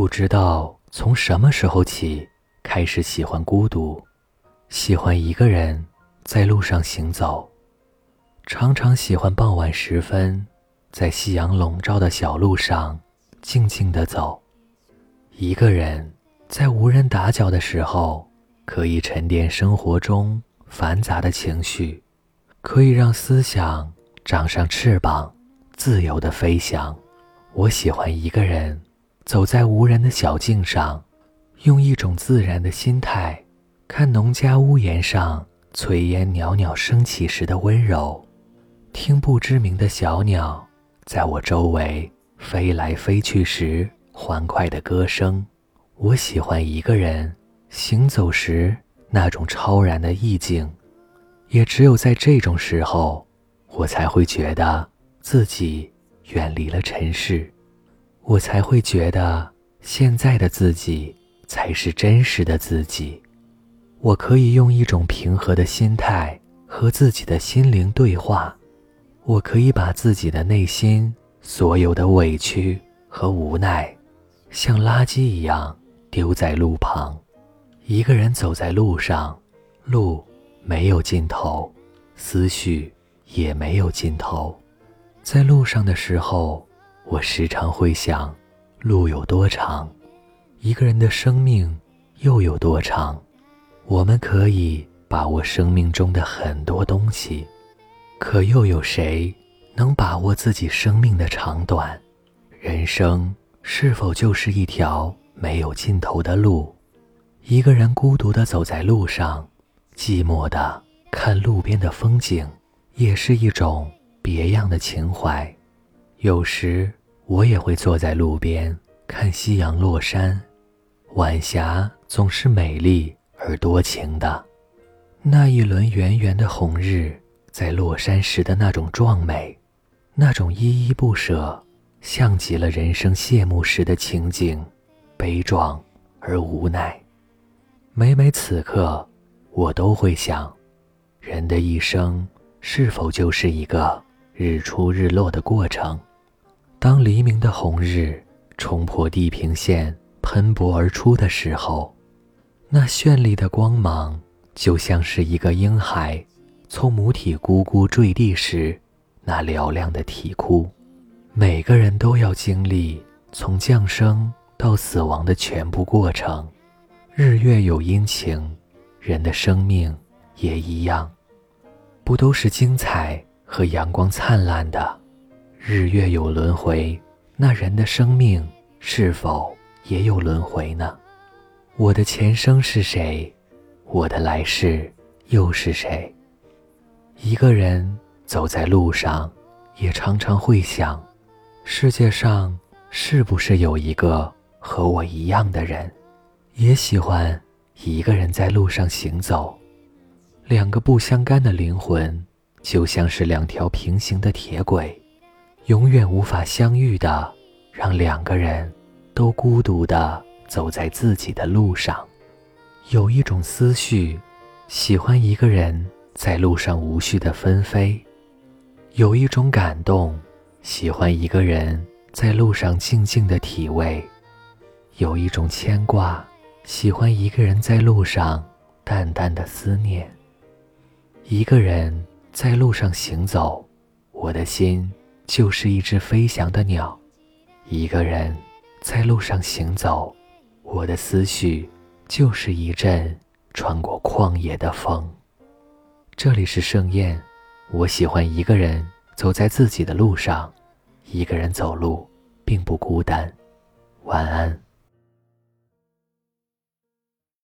不知道从什么时候起，开始喜欢孤独，喜欢一个人在路上行走。常常喜欢傍晚时分，在夕阳笼罩的小路上，静静地走。一个人在无人打搅的时候，可以沉淀生活中繁杂的情绪，可以让思想长上翅膀，自由地飞翔。我喜欢一个人。走在无人的小径上，用一种自然的心态，看农家屋檐上炊烟袅袅升起时的温柔，听不知名的小鸟在我周围飞来飞去时欢快的歌声。我喜欢一个人行走时那种超然的意境，也只有在这种时候，我才会觉得自己远离了尘世。我才会觉得现在的自己才是真实的自己。我可以用一种平和的心态和自己的心灵对话。我可以把自己的内心所有的委屈和无奈，像垃圾一样丢在路旁。一个人走在路上，路没有尽头，思绪也没有尽头。在路上的时候。我时常会想，路有多长，一个人的生命又有多长？我们可以把握生命中的很多东西，可又有谁能把握自己生命的长短？人生是否就是一条没有尽头的路？一个人孤独地走在路上，寂寞地看路边的风景，也是一种别样的情怀。有时。我也会坐在路边看夕阳落山，晚霞总是美丽而多情的。那一轮圆圆的红日在落山时的那种壮美，那种依依不舍，像极了人生谢幕时的情景，悲壮而无奈。每每此刻，我都会想，人的一生是否就是一个日出日落的过程？当黎明的红日冲破地平线喷薄而出的时候，那绚丽的光芒就像是一个婴孩从母体咕咕坠地时那嘹亮的啼哭。每个人都要经历从降生到死亡的全部过程。日月有阴晴，人的生命也一样，不都是精彩和阳光灿烂的？日月有轮回，那人的生命是否也有轮回呢？我的前生是谁？我的来世又是谁？一个人走在路上，也常常会想：世界上是不是有一个和我一样的人，也喜欢一个人在路上行走？两个不相干的灵魂，就像是两条平行的铁轨。永远无法相遇的，让两个人都孤独的走在自己的路上。有一种思绪，喜欢一个人在路上无序的纷飞；有一种感动，喜欢一个人在路上静静的体味；有一种牵挂，喜欢一个人在路上淡淡的思念。一个人在路上行走，我的心。就是一只飞翔的鸟，一个人在路上行走，我的思绪就是一阵穿过旷野的风。这里是盛宴，我喜欢一个人走在自己的路上，一个人走路并不孤单。晚安。